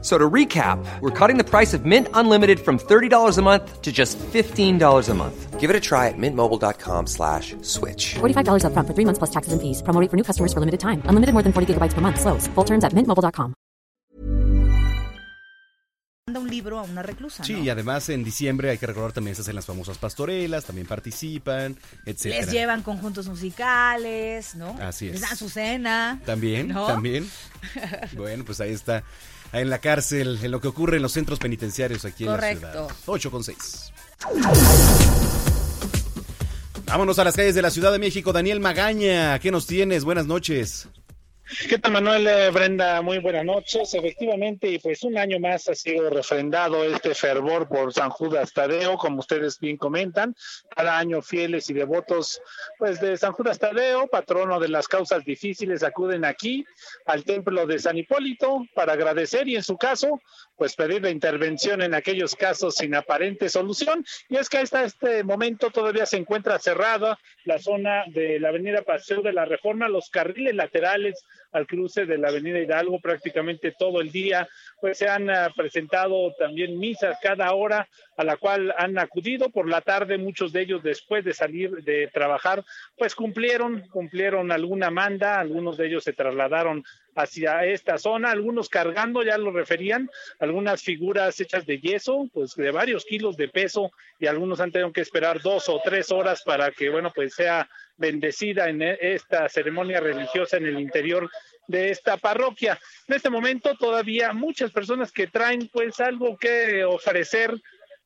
So to recap, we're cutting the price of Mint Unlimited from $30 a month to just $15 a month. Give it a try at mintmobile.com slash switch. $45 upfront for three months plus taxes and fees. Promo rate for new customers for limited time. Unlimited more than 40 gigabytes per month. Slows. Full terms at mintmobile.com. manda un libro a una reclusa. Sí, ¿no? y además en diciembre hay que recordar también se hacen las famosas pastorelas, también participan, etcétera. Les llevan conjuntos musicales, ¿no? Así es. Les dan su cena. También, ¿no? también. Bueno, pues ahí está. En la cárcel, en lo que ocurre en los centros penitenciarios aquí en la ciudad. 8 con 6. Vámonos a las calles de la Ciudad de México. Daniel Magaña, ¿qué nos tienes? Buenas noches. ¿Qué tal, Manuel? Eh, Brenda, muy buenas noches. Efectivamente, y pues un año más ha sido refrendado este fervor por San Judas Tadeo, como ustedes bien comentan. Cada año fieles y devotos pues de San Judas Tadeo, patrono de las causas difíciles, acuden aquí al templo de San Hipólito para agradecer y en su caso, pues pedir la intervención en aquellos casos sin aparente solución. Y es que hasta este momento todavía se encuentra cerrada la zona de la avenida Paseo de la Reforma, los carriles laterales al cruce de la Avenida Hidalgo prácticamente todo el día, pues se han ah, presentado también misas cada hora a la cual han acudido. Por la tarde, muchos de ellos después de salir de trabajar, pues cumplieron, cumplieron alguna manda, algunos de ellos se trasladaron hacia esta zona, algunos cargando, ya lo referían, algunas figuras hechas de yeso, pues de varios kilos de peso, y algunos han tenido que esperar dos o tres horas para que, bueno, pues sea bendecida en e- esta ceremonia religiosa en el interior de esta parroquia. En este momento todavía muchas personas que traen pues algo que ofrecer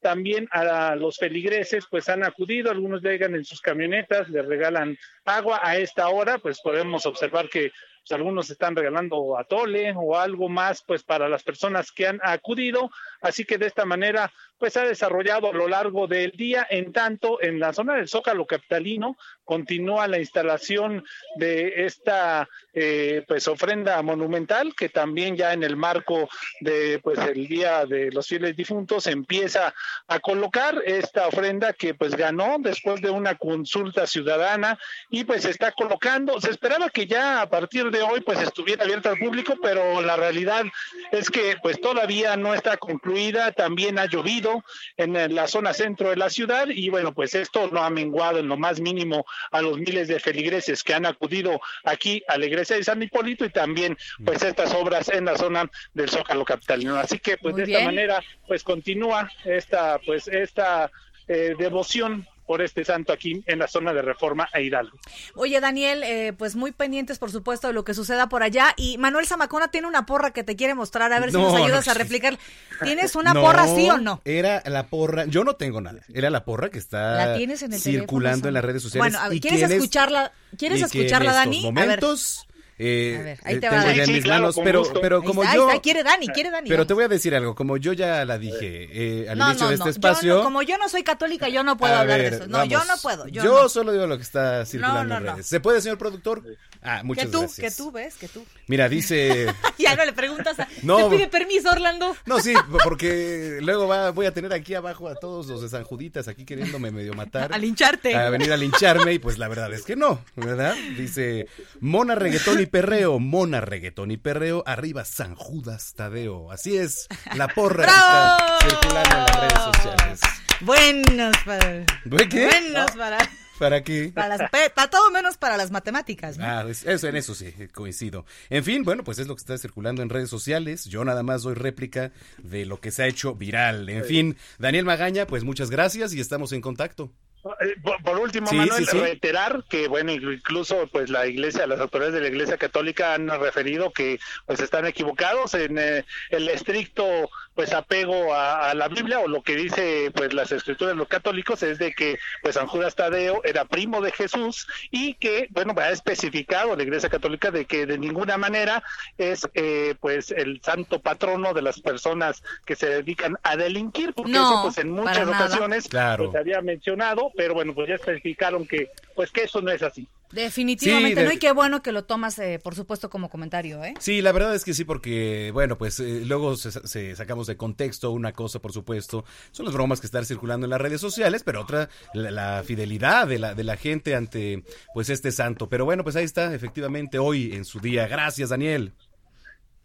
también a los feligreses pues han acudido, algunos llegan en sus camionetas, les regalan agua a esta hora, pues podemos observar que pues, algunos están regalando atole o algo más pues para las personas que han acudido, así que de esta manera pues ha desarrollado a lo largo del día, en tanto en la zona del Zócalo Capitalino continúa la instalación de esta eh, pues ofrenda monumental que también ya en el marco de pues el día de los fieles difuntos empieza a colocar esta ofrenda que pues ganó después de una consulta ciudadana y pues se está colocando, se esperaba que ya a partir de hoy pues estuviera abierta al público, pero la realidad es que pues todavía no está concluida, también ha llovido en eh, la zona centro de la ciudad y bueno, pues esto no ha menguado en lo más mínimo a los miles de feligreses que han acudido aquí a la iglesia de San Hipólito y también pues estas obras en la zona del Zócalo Capitalino. Así que pues Muy de esta manera pues continúa esta pues esta eh, devoción por este santo aquí en la zona de Reforma e Hidalgo. Oye, Daniel, eh, pues muy pendientes, por supuesto, de lo que suceda por allá. Y Manuel Zamacona tiene una porra que te quiere mostrar, a ver si No, nos ayudas no, a replicar. ¿Tienes una No, porra, sí o no? Era la porra, yo no tengo nada, era la porra que está La tienes en el circulando teléfono, en las redes sociales. Bueno, a ver, y ¿quieres escucharla? ¿Quieres escucharla, en Dani? estos A ver. Eh, A ver, ahí eh, te va, tengo Dani. ya en Sí, mis claro, manos, pero, pero Ahí como está, ahí yo... está, quiere Dani, quiere Dani. Pero vamos. te voy a decir algo, como yo ya la dije eh, al no, inicio no, de no. este Yo espacio... no- como yo no soy católica, yo no puedo a hablar ver, de eso. No, yo vamos. no puedo. Yo, Yo no. solo digo lo que está circulando No, no, en no. redes. ¿Se puede, señor productor? Ah, muchas que tú, gracias. que tú ves, que tú. Mira, dice... ya no le preguntas a... No. Te pide permiso, Orlando. No, sí, porque luego va, voy a tener aquí abajo a todos los de San Juditas aquí queriéndome medio matar. A lincharte. A venir a lincharme y pues la verdad es que no, ¿verdad? Dice, Mona reggaetón y perreo, Mona reggaetón y perreo, arriba San Judas Tadeo. Así es, la porra está circulando en las redes sociales. Buenos para... ¿Ve qué? Buenos para... ¿Para qué? Para, las, para todo menos para las matemáticas, ¿no? Ah, es- eso, en eso sí, coincido. En fin, bueno, pues es lo que está circulando en redes sociales. Yo nada más doy réplica de lo que se ha hecho viral. En fin, Daniel Magaña, pues muchas gracias y estamos en contacto. Eh, Por, por último, Sí, Manuel, sí, sí. reiterar que, bueno, incluso pues la Iglesia, las autoridades de la Iglesia Católica han referido que pues están equivocados en eh, el estricto pues apego a, a la Biblia o lo que dice pues las escrituras de los católicos es de que pues San Judas Tadeo era primo de Jesús y que, bueno, ha especificado la Iglesia Católica de que de ninguna manera es eh, pues el santo patrono de las personas que se dedican a delinquir, porque No, eso pues en muchas ocasiones Claro. pues, se había mencionado, pero bueno, pues ya especificaron que pues que eso no es así. Definitivamente, Sí, ¿no? Y qué bueno que lo tomas, eh, por supuesto, como comentario, ¿eh? Sí, la verdad es que sí, porque, bueno, pues eh, luego se, se sacamos de contexto una cosa, por supuesto, son las bromas que están circulando en las redes sociales, pero otra, la, la fidelidad de la, de la gente ante, pues, este santo. Pero bueno, pues ahí está, efectivamente, hoy en su día. Gracias, Daniel.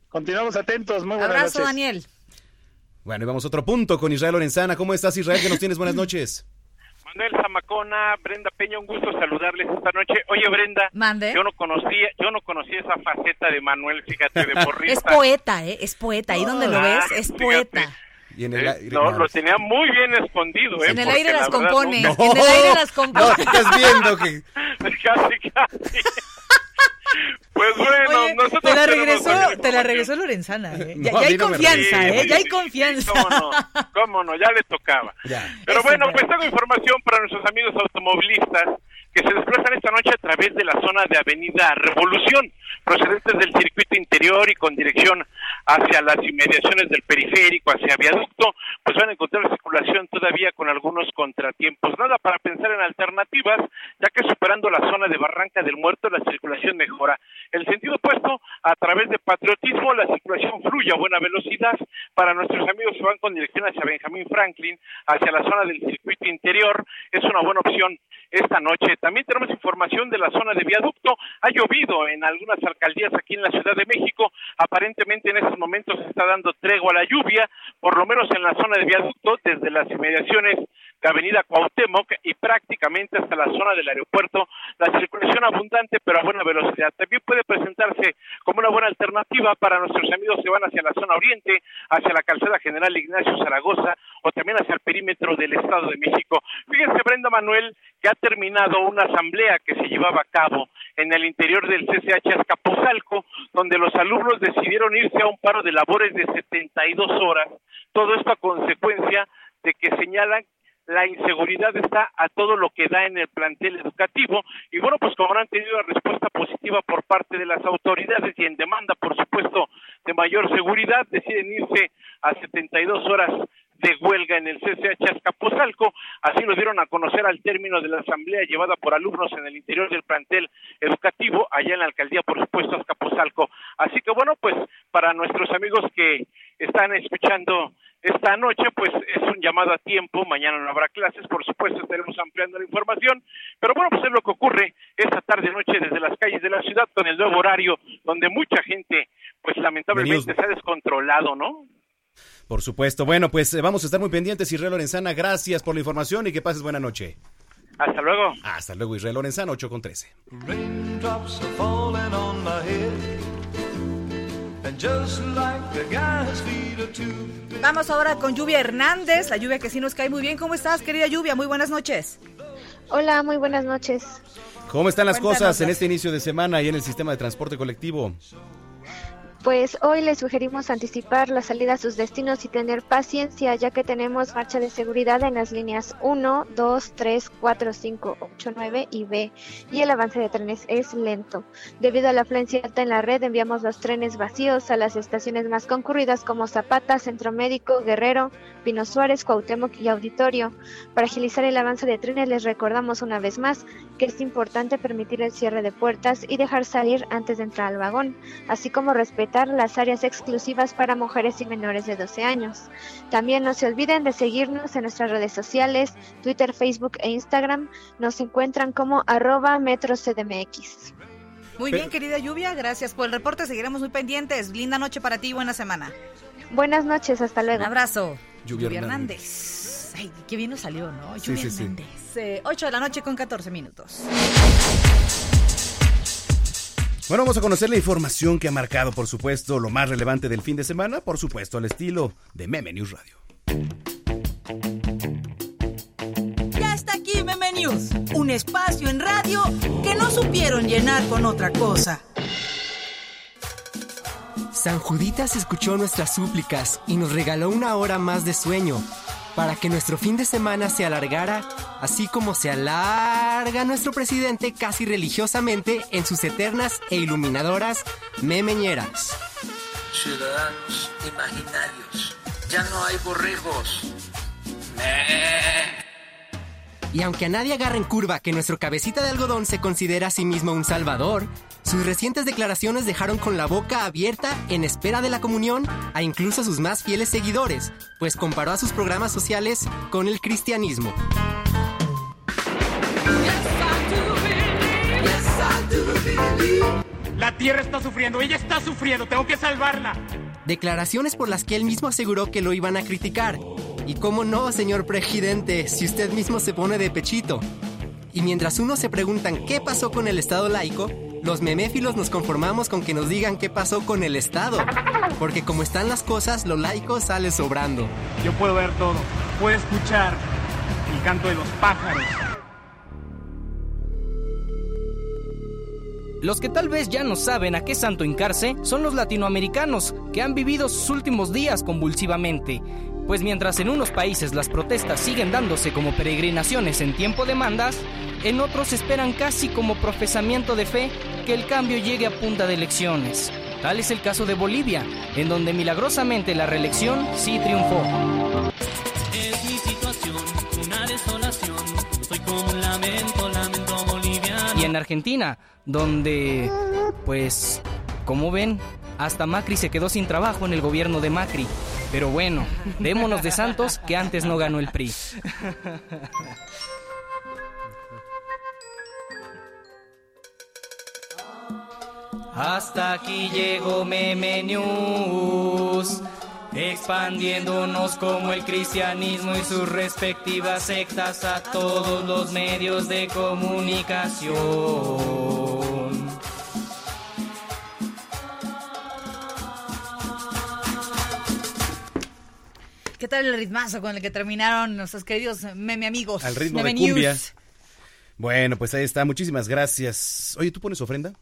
Continuamos atentos. Muy buenas Abrazo, noches. Daniel. Bueno, y vamos a otro punto con Israel Lorenzana. ¿Cómo estás, Israel? Que nos tienes buenas noches. Manuel Zamacona, Brenda Peña, un gusto saludarles esta noche. Oye, Brenda, Mande. yo no conocía, yo no conocía esa faceta de Manuel, fíjate, de porrista. Es poeta, ¿eh? Es poeta. Ahí donde lo Ah, ves, es fíjate. poeta. Y en el Eh, aire- no, lo tenía muy bien escondido, ¿eh? En el aire la las verdad compone. nunca- En el aire las compone. No, estás viendo que... casi, casi. Pues bueno, Oye, nosotros te la regresó, te la regresó Lorenzana, ¿eh? No, Ya, hay no confianza, Sí, ¿eh? sí, Ya hay confianza. cómo no, cómo no, ya le tocaba. Ya. Pero Eso bueno, pues tengo información para nuestros amigos automovilistas que se desplazan esta noche a través de la zona de Avenida Revolución, procedentes del circuito interior y con dirección hacia las inmediaciones del periférico, hacia viaducto, pues van a encontrar circulación todavía con algunos contratiempos. Nada para pensar en alternativas, ya que superando la zona de Barranca del Muerto la circulación mejora. El sentido opuesto, a través de patriotismo, la circulación fluye a buena velocidad. Para nuestros amigos que van con dirección hacia Benjamín Franklin, hacia la zona del circuito interior, es una buena opción esta noche. También tenemos información de la zona de viaducto. Ha llovido en algunas alcaldías aquí en la Ciudad de México. Aparentemente en estos momentos se está dando tregua a la lluvia, por lo menos en la zona de viaducto, desde las inmediaciones de Avenida Cuauhtémoc y prácticamente hasta la zona del aeropuerto, la circulación abundante pero a buena velocidad. También puede presentarse como una buena alternativa para nuestros amigos que van hacia la zona oriente, hacia la calzada general Ignacio Zaragoza o también hacia el perímetro del Estado de México. Fíjense, Brenda Manuel, que ha terminado una asamblea que se llevaba a cabo en el interior del CCH Azcapotzalco, donde los alumnos decidieron irse a un paro de labores de 72 horas. Todo esto a consecuencia de que señalan la inseguridad está a todo lo que da en el plantel educativo y bueno, pues como han tenido respuesta positiva por parte de las autoridades y en demanda, por supuesto, de mayor seguridad, deciden irse a 72 horas de huelga en el CCH Azcapotzalco, así lo dieron a conocer al término de la asamblea llevada por alumnos en el interior del plantel educativo, allá en la alcaldía, por supuesto, Azcapotzalco. Así que bueno, pues para nuestros amigos que están escuchando esta noche, pues es un llamado a tiempo, mañana no habrá clases, por supuesto estaremos ampliando la información, pero bueno, pues es lo que ocurre esta tarde noche desde las calles de la ciudad con el nuevo horario, donde mucha gente, pues lamentablemente Venidos- se ha descontrolado, ¿no? Por supuesto. Bueno, pues eh, vamos a estar muy pendientes, Israel Lorenzana. Gracias por la información y que pases buena noche. Hasta luego. Hasta luego, Israel Lorenzana, 8 con 13. Vamos ahora con Lluvia Hernández, la lluvia que sí nos cae muy bien. ¿Cómo estás, querida Lluvia? Muy buenas noches. Hola, muy buenas noches. ¿Cómo están las Cuéntanos, cosas en este inicio de semana y en el sistema de transporte colectivo? Pues hoy les sugerimos anticipar la salida a sus destinos y tener paciencia, ya que tenemos marcha de seguridad en las líneas 1, 2, 3, 4, 5, 8, 9 y B, y el avance de trenes es lento. Debido a la afluencia alta en la red, enviamos los trenes vacíos a las estaciones más concurridas como Zapata, Centro Médico, Guerrero, Pino Suárez, Cuauhtémoc y Auditorio. Para agilizar el avance de trenes, les recordamos una vez más que es importante permitir el cierre de puertas y dejar salir antes de entrar al vagón, así como respetar las áreas exclusivas para mujeres y menores de 12 años. También no se olviden de seguirnos en nuestras redes sociales, Twitter, Facebook e Instagram. Nos encuentran como arroba metrocdmx. Muy bien, querida Lluvia, gracias por el reporte. Seguiremos muy pendientes. Linda noche para ti y buena semana. Buenas noches, hasta Un luego. abrazo. Lluvia Lluvia Hernández. Hernández. Ay, qué bien nos salió, ¿no? Lluvia sí, sí. Hernández. Eh, 8 de la noche con 14 minutos. Bueno, vamos a conocer la información que ha marcado, por supuesto, lo más relevante del fin de semana, por supuesto, al estilo de Meme News Radio. Ya está aquí Meme News, un espacio en radio que no supieron llenar con otra cosa. San Juditas escuchó nuestras súplicas y nos regaló una hora más de sueño para que nuestro fin de semana se alargara, así como se alarga nuestro presidente casi religiosamente en sus eternas e iluminadoras memeñeras. Ciudadanos imaginarios, ya no hay borregos. Y aunque a nadie agarre en curva que nuestro cabecita de algodón se considera a sí mismo un salvador, sus recientes declaraciones dejaron con la boca abierta en espera de la comunión a incluso sus más fieles seguidores, pues comparó a sus programas sociales con el cristianismo. La tierra está sufriendo, ella está sufriendo, tengo que salvarla. Declaraciones por las que él mismo aseguró que lo iban a criticar. Y cómo no, señor presidente, si usted mismo se pone de pechito. Y mientras unos se preguntan qué pasó con el Estado laico, los meméfilos nos conformamos con que nos digan qué pasó con el Estado. Porque como están las cosas, lo laico sale sobrando. Yo puedo ver todo, puedo escuchar el canto de los pájaros. Los que tal vez ya no saben a qué santo hincarse son los latinoamericanos, que han vivido sus últimos días convulsivamente. Pues mientras en unos países las protestas siguen dándose como peregrinaciones en tiempo de mandas, en otros esperan casi como profesamiento de fe que el cambio llegue a punta de elecciones. Tal es el caso de Bolivia, en donde milagrosamente la reelección sí triunfó. Es mi situación, una desolación. Soy como un lamento, lamento boliviano. Y en Argentina, donde, pues, como ven, hasta Macri se quedó sin trabajo en el gobierno de Macri. Pero bueno, démonos de Santos que antes no ganó el PRI. Hasta aquí llegó Meme expandiéndonos como el cristianismo y sus respectivas sectas a todos los medios de comunicación. ¿Qué tal el ritmazo con el que terminaron nuestros queridos meme amigos? Al ritmo Meme de cumbia. News? Bueno, pues ahí está. Muchísimas gracias. Oye, ¿tú pones ofrenda?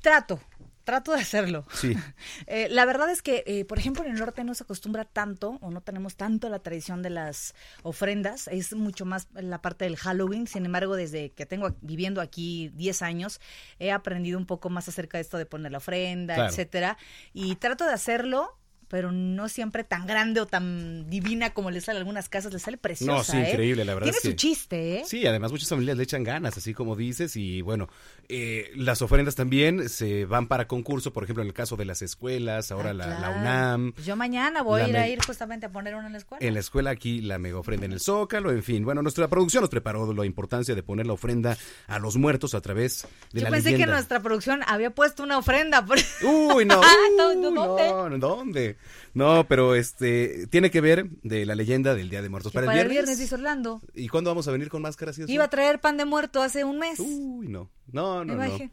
Trato, trato de hacerlo. Sí. Eh, la verdad es que, eh, por ejemplo, en el norte no se acostumbra tanto o no tenemos tanto la tradición de las ofrendas. Es mucho más la parte del Halloween. Sin embargo, desde que tengo viviendo aquí 10 años, he aprendido un poco más acerca de esto de poner la ofrenda, Claro. etcétera. Y trato de hacerlo. Pero no siempre tan grande o tan divina como le sale a algunas casas, le sale preciosa. No, sí, ¿eh? increíble, la verdad Tiene es su chiste, ¿eh? Sí, además muchas familias le echan ganas, así como dices, y bueno, eh, las ofrendas también se van para concurso, por ejemplo, en el caso de las escuelas, ahora la, Ah. UNAM, Pues yo mañana voy a ir a me- ir justamente a poner una en la escuela. en la escuela aquí la mega ofrenda en el Zócalo, en fin, bueno, nuestra producción nos preparó la importancia de poner la ofrenda a los muertos a través de Yo la pensé leyenda. que nuestra producción había puesto una ofrenda. Por... Uy, no. ¿Dó- uy, ¿Dónde? no, ¿dónde? No, pero este tiene que ver de la leyenda del Día de Muertos. Para, para el viernes. dice Orlando. ¿Y cuándo vamos a venir con máscaras y eso? Iba a traer pan de muerto hace un mes. Uy, no. No, no, Me no. bajé.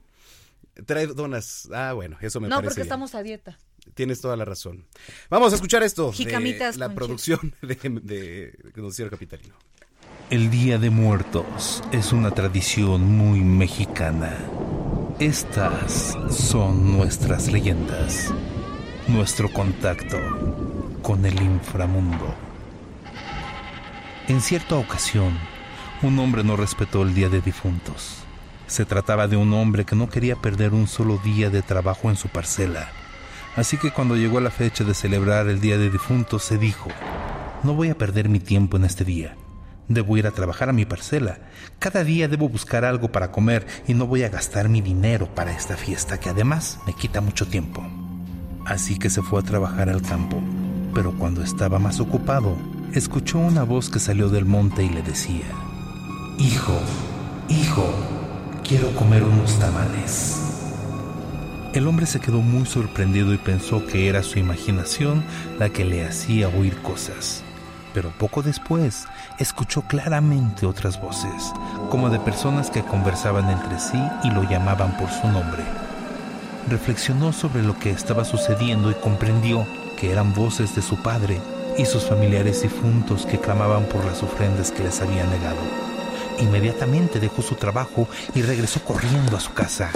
Trae donas. Ah, bueno, eso me no, parece porque bien. estamos a dieta. Tienes toda la razón. Vamos a escuchar esto Jicamitas de la producción de, de Noticiero Capitalino. El Día de Muertos es una tradición muy mexicana. Estas son nuestras leyendas, nuestro contacto con el inframundo. En cierta ocasión, un hombre no respetó el Día de Difuntos. Se trataba de un hombre que no quería perder un solo día de trabajo en su parcela. Así que cuando llegó la fecha de celebrar el Día de Difuntos, se dijo, no voy a perder mi tiempo en este día. Debo ir a trabajar a mi parcela. Cada día debo buscar algo para comer y no voy a gastar mi dinero para esta fiesta que además me quita mucho tiempo. Así que se fue a trabajar al campo. Pero cuando estaba más ocupado, escuchó una voz que salió del monte y le decía, Hijo, hijo, quiero comer unos tamales. El hombre se quedó muy sorprendido y pensó que era su imaginación la que le hacía oír cosas. Pero poco después escuchó claramente otras voces, como de personas que conversaban entre sí y lo llamaban por su nombre. Reflexionó sobre lo que estaba sucediendo y comprendió que eran voces de su padre y sus familiares difuntos que clamaban por las ofrendas que les había negado. Inmediatamente dejó su trabajo y regresó corriendo a su casa.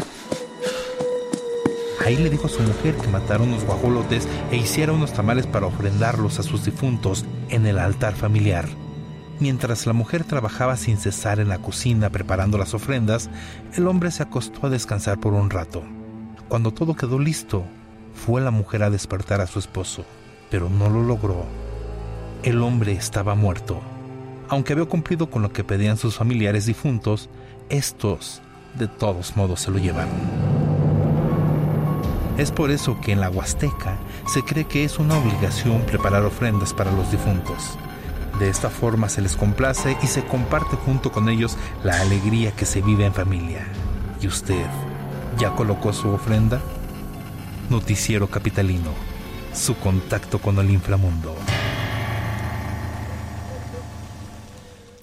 Ahí le dijo a su mujer que matara unos guajolotes e hiciera unos tamales para ofrendarlos a sus difuntos en el altar familiar. Mientras la mujer trabajaba sin cesar en la cocina preparando las ofrendas, el hombre se acostó a descansar por un rato. Cuando todo quedó listo, fue la mujer a despertar a su esposo, pero no lo logró. El hombre estaba muerto. Aunque había cumplido con lo que pedían sus familiares difuntos, estos de todos modos se lo llevaron. Es por eso que en la Huasteca se cree que es una obligación preparar ofrendas para los difuntos. De esta forma se les complace y se comparte junto con ellos la alegría que se vive en familia. ¿Y usted ya colocó su ofrenda? Noticiero Capitalino, su contacto con el inframundo.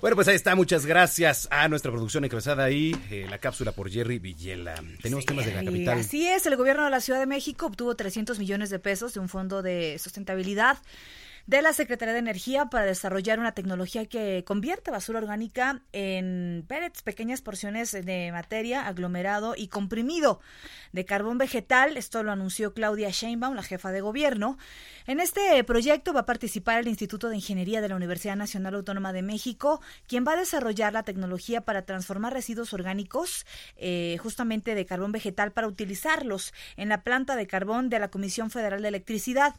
Bueno, pues ahí está. Muchas gracias a nuestra producción encabezada ahí, eh, la cápsula por Jerry Villela. Tenemos temas de la capital. Así es, el gobierno de la Ciudad de México obtuvo 300 millones de pesos de un fondo de sustentabilidad de la Secretaría de Energía para desarrollar una tecnología que convierte basura orgánica en pellets, pequeñas porciones de materia, aglomerado y comprimido de carbón vegetal. Esto lo anunció Claudia Sheinbaum, la jefa de gobierno. En este proyecto va a participar el Instituto de Ingeniería de la Universidad Nacional Autónoma de México, quien va a desarrollar la tecnología para transformar residuos orgánicos, eh, justamente de carbón vegetal, para utilizarlos en la planta de carbón de la Comisión Federal de Electricidad.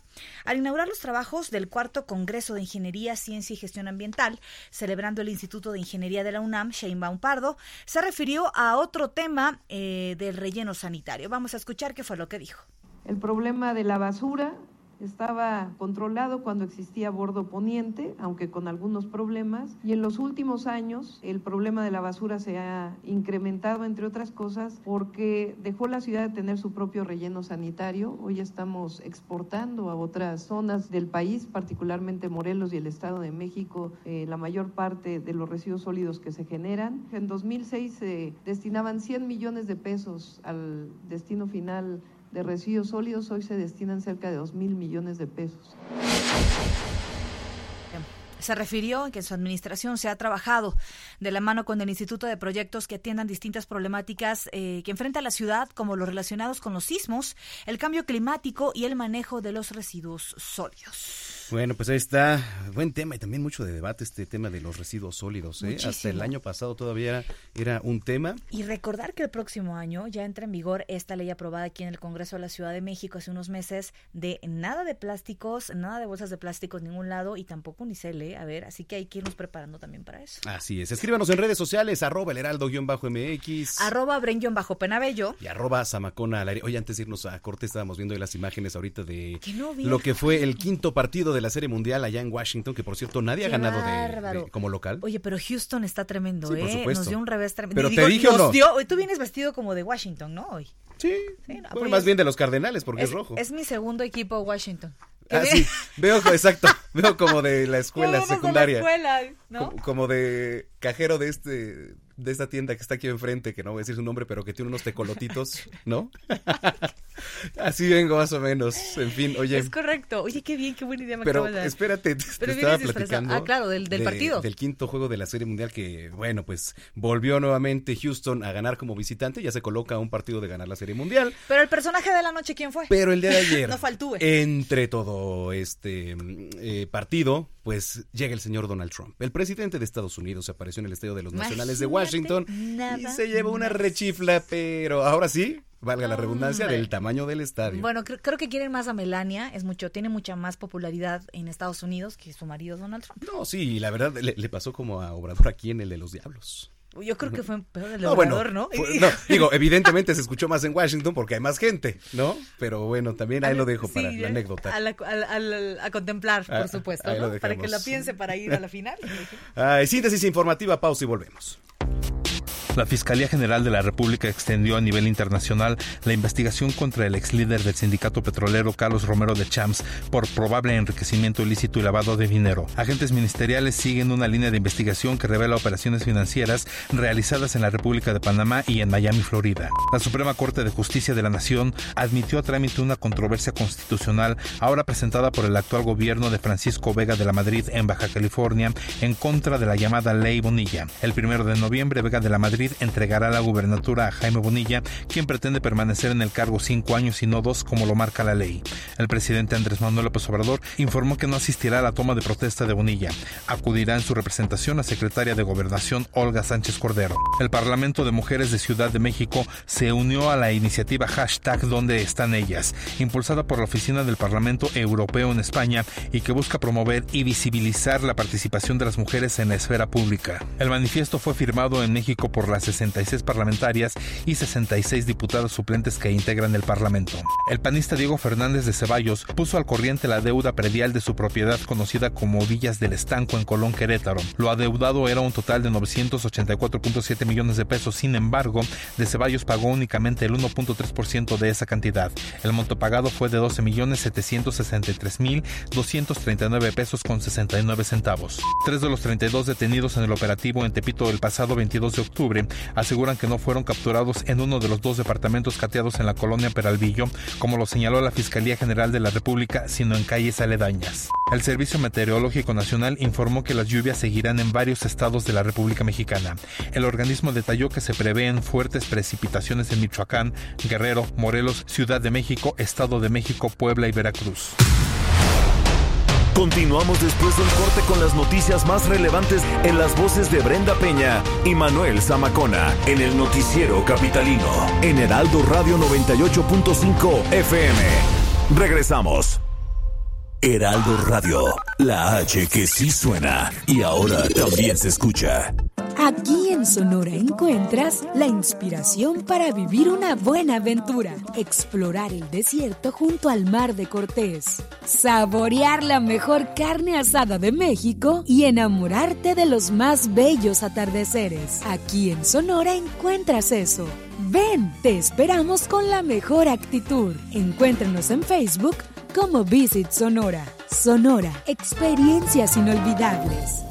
Al inaugurar los trabajos del cuarto Congreso de Ingeniería, Ciencia y Gestión Ambiental, celebrando el Instituto de Ingeniería de la UNAM, Sheinbaum Pardo, se refirió a otro tema eh, del relleno sanitario. Vamos a escuchar qué fue lo que dijo. El problema de la basura estaba controlado cuando existía Bordo Poniente, aunque con algunos problemas, y en los últimos años el problema de la basura se ha incrementado, entre otras cosas, porque dejó la ciudad de tener su propio relleno sanitario. Hoy estamos exportando a otras zonas del país, particularmente Morelos y el Estado de México, eh, la mayor parte de los residuos sólidos que se generan. En 2006 se destinaban 100 millones de pesos al destino final de residuos sólidos, hoy se destinan cerca de 2 mil millones de pesos. Se refirió en que en su administración se ha trabajado de la mano con el Instituto de Proyectos que atiendan distintas problemáticas eh, que enfrenta la ciudad, como los relacionados con los sismos, el cambio climático y el manejo de los residuos sólidos. Bueno, pues ahí está. Buen tema y también mucho de debate este tema de los residuos sólidos. ¿eh? Hasta el año pasado todavía era un tema. Y recordar que el próximo año ya entra en vigor esta ley aprobada aquí en el Congreso de la Ciudad de México hace unos meses de nada de plásticos, nada de bolsas de plástico en ningún lado y tampoco unicel, ¿eh? A ver, así que hay que irnos preparando también para eso. Así es. Escríbanos en redes sociales, arroba el heraldo-mx Arroba bajo penabello. y arroba zamacona al aire. Oye, antes de irnos a corte estábamos viendo las imágenes ahorita de Que no vi. lo que fue el quinto partido de la Serie Mundial allá en Washington, que por cierto nadie ha ganado de- de- como local. Oye, pero Houston está tremendo, Sí, por ¿eh? supuesto. Nos dio un revés tremendo. Pero Digo, te dije o no. dio- tú vienes vestido como de Washington, ¿no? Hoy. Sí. no, Bueno, pues más bien de los Cardenales, porque es, rojo. Es mi segundo equipo Washington. Ah, sí. Veo, exacto. Veo como de la escuela Vamos a la secundaria. escuela, ¿no? Como, como de cajero de este de esta tienda que está aquí enfrente, que no voy a decir su nombre, pero que tiene unos tecolotitos, ¿no? Así vengo más o menos. En fin, oye. Es correcto. Oye, qué bien, qué buena idea me Pero acabas de dar. espérate, te, estaba platicando. Ah, claro, del, del de- partido. Del quinto juego de la Serie Mundial que, bueno, pues volvió nuevamente Houston a ganar como visitante. Ya se coloca un partido de ganar la Serie Mundial. Pero el personaje de la noche, ¿quién fue? Pero el día de ayer, no faltúe. entre todo este eh, partido, pues llega el señor Donald Trump. El presidente de Estados Unidos apareció en el Estadio de los Nacionales de Washington y se lleva una rechifla, pero ahora sí, valga la redundancia, del tamaño del estadio. Bueno, creo, creo que quieren más a Melania, es mucho, tiene mucha más popularidad en Estados Unidos que su marido Donald Trump. No, sí, la verdad le, le pasó como a Obrador aquí en el de los Diablos. Yo creo que fue peor el No, bueno, Obrador, ¿no? fue- no, digo, evidentemente se escuchó más en Washington porque hay más gente, ¿no? Pero bueno, también ahí lo dejo Sí, para la anécdota. A, la- contemplar, Ah, por supuesto, ahí lo ¿no? Para que la piense para ir a la final. Ay, síntesis informativa, pausa y volvemos. La Fiscalía General de la República extendió a nivel internacional la investigación contra el ex líder del sindicato petrolero Carlos Romero de Champs por probable enriquecimiento ilícito y lavado de dinero. Agentes ministeriales siguen una línea de investigación que revela operaciones financieras realizadas en la República de Panamá y en Miami, Florida. La Suprema Corte de Justicia de la Nación admitió a trámite una controversia constitucional ahora presentada por el actual gobierno de Francisco Vega de la Madrid en Baja California en contra de la llamada Ley Bonilla. El primero de noviembre, Vega de la Madrid Madrid entregará la gubernatura a Jaime Bonilla, quien pretende permanecer en el cargo cinco años y no dos como lo marca la ley. El presidente Andrés Manuel López Obrador informó que no asistirá a la toma de protesta de Bonilla. Acudirá en su representación la secretaria de Gobernación Olga Sánchez Cordero. El Parlamento de Mujeres de Ciudad de México se unió a la iniciativa hashtag Donde están ellas, impulsada por la Oficina del Parlamento Europeo en España y que busca promover y visibilizar la participación de las mujeres en la esfera pública. El manifiesto fue firmado en México por las 66 parlamentarias y 66 diputados suplentes que integran el Parlamento. El panista Diego Fernández de Ceballos puso al corriente la deuda predial de su propiedad conocida como Villas del Estanco en Colón, Querétaro. Lo adeudado era un total de 984.7 millones de pesos, sin embargo, de Ceballos pagó únicamente el 1.3% de esa cantidad. El monto pagado fue de 12.763.239 pesos con 69 centavos. Tres de los 32 detenidos en el operativo en Tepito el pasado 22 de octubre aseguran que no fueron capturados en uno de los dos departamentos cateados en la colonia Peralvillo, como lo señaló la Fiscalía General de la República, sino en calles aledañas. El Servicio Meteorológico Nacional informó que las lluvias seguirán en varios estados de la República Mexicana. El organismo detalló que se prevén fuertes precipitaciones en Michoacán, Guerrero, Morelos, Ciudad de México, Estado de México, Puebla y Veracruz. Continuamos después del corte con las noticias más relevantes en las voces de Brenda Peña y Manuel Zamacona en el noticiero capitalino en Heraldo Radio 98.5 FM. Regresamos. Heraldo Radio, la H que sí suena y ahora también se escucha. Aquí en Sonora encuentras la inspiración para vivir una buena aventura, explorar el desierto junto al mar de Cortés, saborear la mejor carne asada de México y enamorarte de los más bellos atardeceres. Aquí en Sonora encuentras eso. Ven, te esperamos con la mejor actitud. Encuéntranos en Facebook como Visit Sonora. Sonora, experiencias inolvidables.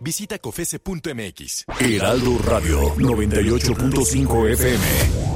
Visita cofese.mx. Heraldo Radio 98.5 FM.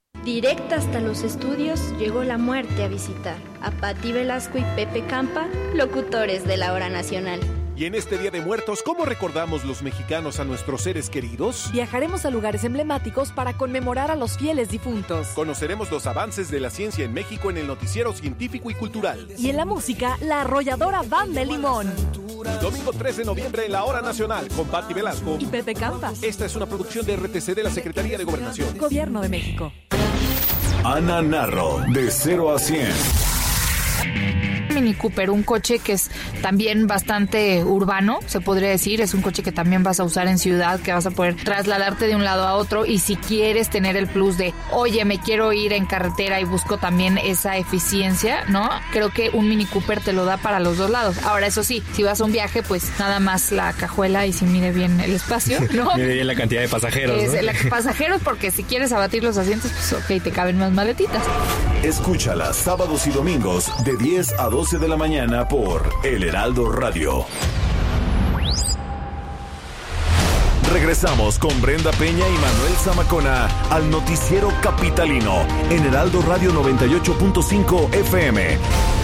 Directa hasta los estudios llegó la muerte a visitar a Patti Velasco y Pepe Campa, locutores de la hora nacional. Y en este Día de Muertos, ¿cómo recordamos los mexicanos a nuestros seres queridos? Viajaremos a lugares emblemáticos para conmemorar a los fieles difuntos. Conoceremos los avances de la ciencia en México en el noticiero científico y cultural. Y en la música, la arrolladora Banda Limón. Domingo 3 de noviembre en la Hora Nacional con Patti Velasco y Pepe Campas. Esta es una producción de RTC de la Secretaría de Gobernación. Gobierno de México. Ana Narro, de 0 a 100. Mini Cooper, un coche que es también bastante urbano, se podría decir, es un coche que también vas a usar en ciudad, que vas a poder trasladarte de un lado a otro y si quieres tener el plus de, oye, me quiero ir en carretera y busco también esa eficiencia, ¿no? Creo que un Mini Cooper te lo da para los dos lados. Ahora, eso sí, si vas a un viaje, pues nada más la cajuela y si mide bien el espacio, ¿no? mide bien la cantidad de pasajeros. Es, la, pasajeros, porque si quieres abatir los asientos, pues ok, te caben más maletitas. Escúchala sábados y domingos de 10 a 12 de la mañana por El Heraldo Radio. Regresamos con Brenda Peña y Manuel Zamacona al noticiero capitalino en Heraldo Radio 98.5 FM.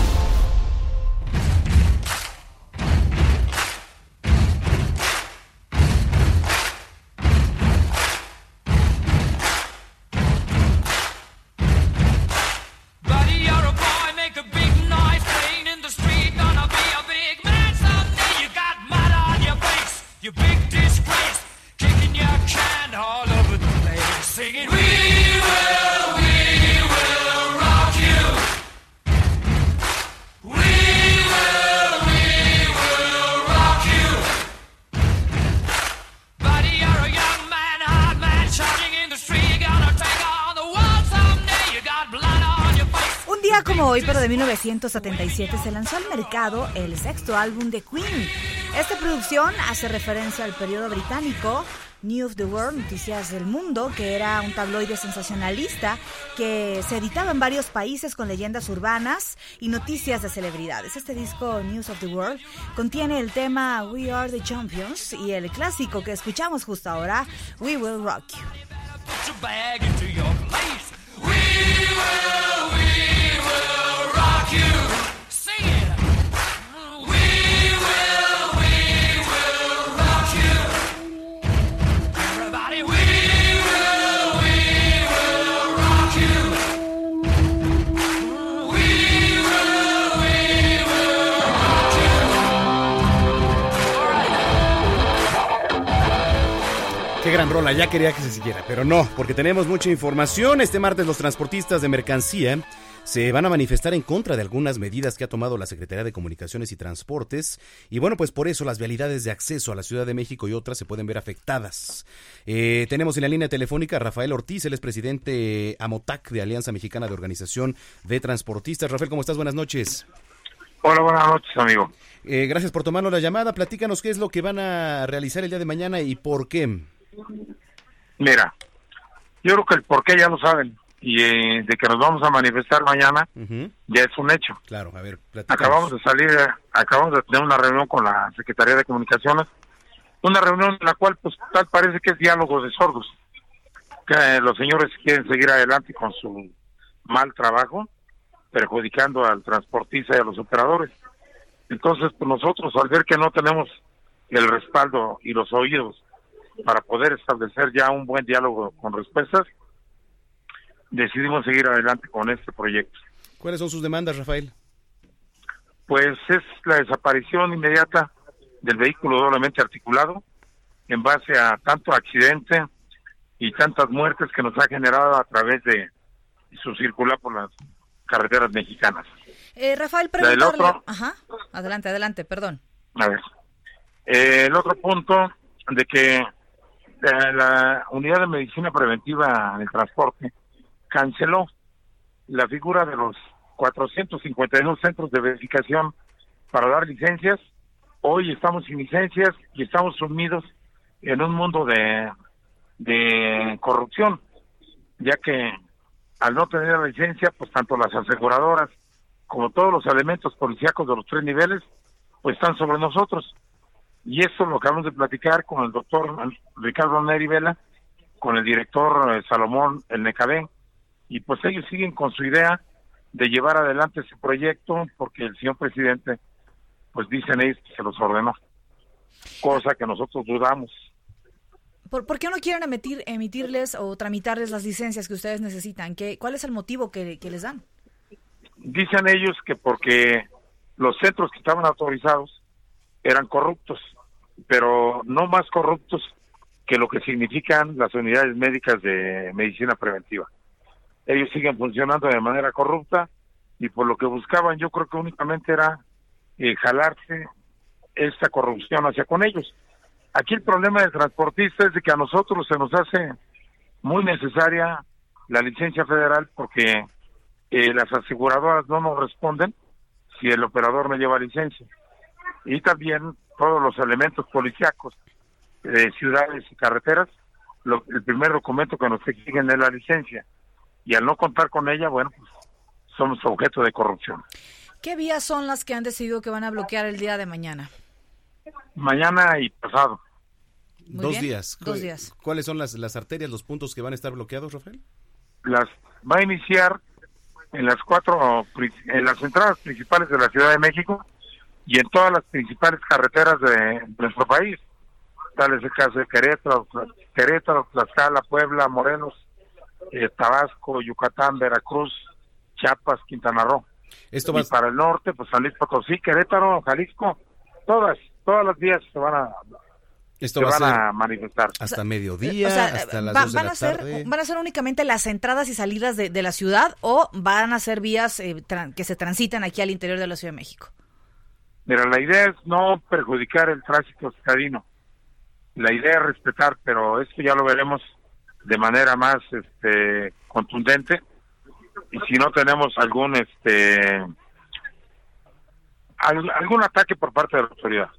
1977, se lanzó al mercado el sexto álbum de Queen. Esta producción hace referencia al periodo británico News of the World, Noticias del Mundo, que era un tabloide sensacionalista que se editaba en varios países con leyendas urbanas y noticias de celebridades. Este disco, News of the World, contiene el tema We Are the Champions y el clásico que escuchamos justo ahora, We Will Rock You. Gran rola, ya quería que se siguiera, pero no, porque tenemos mucha información. Este martes los transportistas de mercancía se van a manifestar en contra de algunas medidas que ha tomado la Secretaría de Comunicaciones y Transportes. Y bueno, pues por eso las vialidades de acceso a la Ciudad de México y otras se pueden ver afectadas. Eh, tenemos en la línea telefónica a Rafael Ortiz, él es presidente AMOTAC de Alianza Mexicana de Organización de Transportistas. Rafael, ¿cómo estás? Buenas noches. Hola, buenas noches, amigo. Eh, gracias por tomarnos la llamada. Platícanos qué es lo que van a realizar el día de mañana y por qué. Mira, yo creo que el por qué ya lo saben y eh, de que nos vamos a manifestar mañana ya es un hecho. Claro, a ver, acabamos de salir, eh, acabamos de tener una reunión con la Secretaría de Comunicaciones, una reunión en la cual pues tal parece que es diálogo de sordos, que eh, los señores quieren seguir adelante con su mal trabajo, perjudicando al transportista y a los operadores. Entonces, pues nosotros al ver que no tenemos el respaldo y los oídos para poder establecer ya un buen diálogo con respuestas, decidimos seguir adelante con este proyecto. ¿Cuáles son sus demandas, Rafael? Pues es la desaparición inmediata del vehículo doblemente articulado en base a tanto accidente y tantas muertes que nos ha generado a través de su circular por las carreteras mexicanas. Eh, Rafael, preguntarle... Ajá, adelante, adelante, perdón. A ver. Eh, el otro punto de que la unidad de medicina preventiva en el transporte canceló la figura de los 452 centros de verificación para dar licencias. Hoy estamos sin licencias y estamos sumidos en un mundo de, de corrupción, ya que al no tener la licencia, pues tanto las aseguradoras como todos los elementos policíacos de los tres niveles, pues están sobre nosotros. Y esto lo acabamos de platicar con el doctor Ricardo Neri Vela, con el director eh, Salomón El Necabé, y pues ellos siguen con su idea de llevar adelante ese proyecto porque el señor presidente, pues dicen ellos que se los ordenó, cosa que nosotros dudamos. ¿Por, ¿Por, qué no quieren emitir, emitirles o tramitarles las licencias que ustedes necesitan? ¿Qué, ¿Cuál es el motivo que, que les dan? Dicen ellos que porque los centros que estaban autorizados eran corruptos pero no más corruptos que lo que significan las unidades médicas de medicina preventiva. Ellos siguen funcionando de manera corrupta y por lo que buscaban yo creo que únicamente era eh, jalarse esta corrupción hacia con ellos. Aquí el problema del transportista es de que a nosotros se nos hace muy necesaria la licencia federal porque eh, las aseguradoras no nos responden si el operador no lleva licencia. Y también todos los elementos policíacos de ciudades y carreteras, lo- el primer documento que nos exigen es la licencia. Y al no contar con ella, bueno, pues somos objeto de corrupción. ¿Qué vías son las que han decidido que van a bloquear el día de mañana? Mañana y pasado. Muy dos bien, días. dos ¿Cu- días. ¿Cuáles son las, las arterias, los puntos que van a estar bloqueados, Rafael? las va a iniciar en las cuatro en las entradas principales de la Ciudad de México y en todas las principales carreteras de nuestro país. Tal es el caso de Querétaro, Querétaro, Tlaxcala, Puebla, Morelos, eh, Tabasco, Yucatán, Veracruz, Chiapas, Quintana Roo. Esto y va- para el norte, pues San Luis Potosí, Querétaro, Jalisco, todas, todas las vías se van a, Esto se va a van ser a manifestar. hasta mediodía, O sea, hasta las va- dos de van, la a ser, tarde. ¿Van a ser únicamente las entradas y salidas de, de la ciudad o van a ser vías eh, que se transitan aquí al interior de la Ciudad de México? Mira, la idea es no perjudicar el tránsito citadino. La idea es respetar, pero esto ya lo veremos de manera más este, contundente. Y si no tenemos algún este al- algún ataque por parte de la autoridad.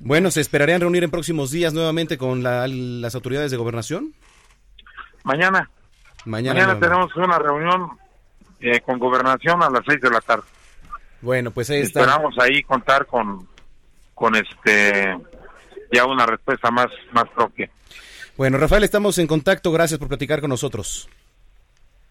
Bueno, ¿se esperarían reunir en próximos días nuevamente con la- las autoridades de gobernación? Mañana, Mañana. tenemos una reunión eh, con gobernación a las seis de la tarde. Bueno, pues ahí está. Esperamos ahí contar con con este ya una respuesta más más propia. Bueno, Rafael, estamos en contacto. Gracias por platicar con nosotros.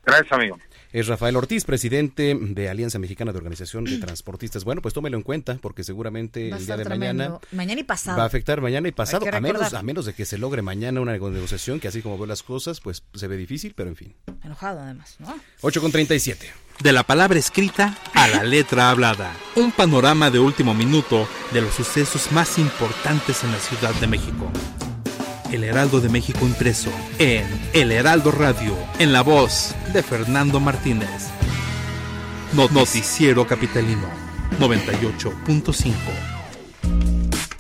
Gracias, amigo. Es Rafael Ortiz, presidente de Alianza Mexicana de Organización de Transportistas. Bueno, pues tómelo en cuenta porque seguramente Va el día de tremendo. mañana Mañana y pasado. va a afectar mañana y pasado, a menos, a menos de que se logre mañana una negociación que así como veo las cosas, pues se ve difícil, pero en fin. Enojado además, ¿no? 8 con 37. De la palabra escrita a la letra hablada. Un panorama de último minuto de los sucesos más importantes en la Ciudad de México. El Heraldo de México impreso en El Heraldo Radio, en la voz de Fernando Martínez. No- Noticiero Capitalino 98.5.